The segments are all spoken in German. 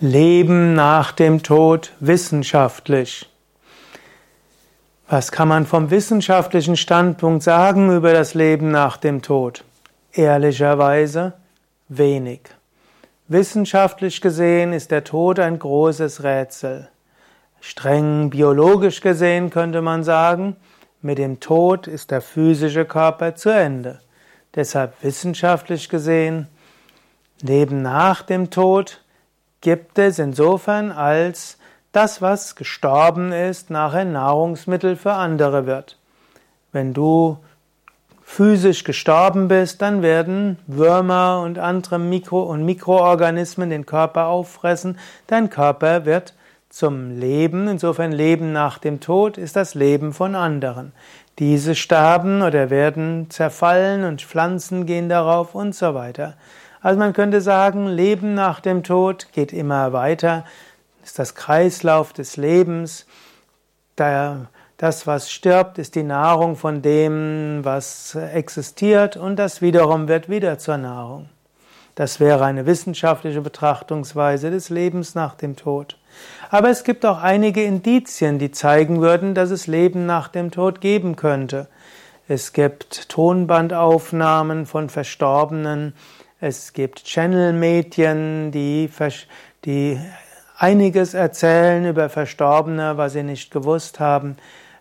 Leben nach dem Tod wissenschaftlich. Was kann man vom wissenschaftlichen Standpunkt sagen über das Leben nach dem Tod? Ehrlicherweise wenig. Wissenschaftlich gesehen ist der Tod ein großes Rätsel. Streng biologisch gesehen könnte man sagen, mit dem Tod ist der physische Körper zu Ende. Deshalb wissenschaftlich gesehen, Leben nach dem Tod gibt es insofern, als das, was gestorben ist, nachher Nahrungsmittel für andere wird. Wenn du physisch gestorben bist, dann werden Würmer und andere Mikro- und Mikroorganismen den Körper auffressen. Dein Körper wird zum Leben. Insofern Leben nach dem Tod ist das Leben von anderen. Diese sterben oder werden zerfallen und Pflanzen gehen darauf und so weiter. Also man könnte sagen, Leben nach dem Tod geht immer weiter, ist das Kreislauf des Lebens. das, was stirbt, ist die Nahrung von dem, was existiert und das wiederum wird wieder zur Nahrung. Das wäre eine wissenschaftliche Betrachtungsweise des Lebens nach dem Tod. Aber es gibt auch einige Indizien, die zeigen würden, dass es Leben nach dem Tod geben könnte. Es gibt Tonbandaufnahmen von Verstorbenen, es gibt Channel-Medien, die, die einiges erzählen über Verstorbene, was sie nicht gewusst haben.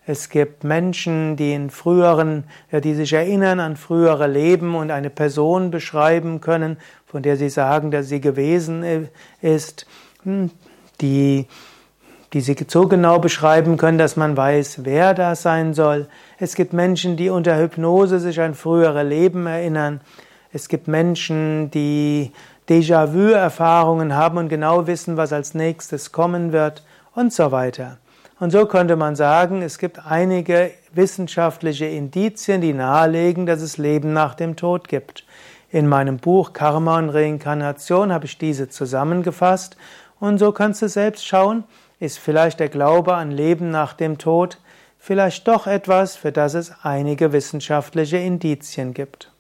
Es gibt Menschen, die in früheren, die sich erinnern an frühere Leben und eine Person beschreiben können, von der sie sagen, dass sie gewesen ist, hm, die, die sie so genau beschreiben können, dass man weiß, wer das sein soll. Es gibt Menschen, die unter Hypnose sich an frühere Leben erinnern. Es gibt Menschen, die Déjà-vu-Erfahrungen haben und genau wissen, was als nächstes kommen wird und so weiter. Und so könnte man sagen, es gibt einige wissenschaftliche Indizien, die nahelegen, dass es Leben nach dem Tod gibt. In meinem Buch Karma und Reinkarnation habe ich diese zusammengefasst und so kannst du selbst schauen, ist vielleicht der Glaube an Leben nach dem Tod vielleicht doch etwas, für das es einige wissenschaftliche Indizien gibt.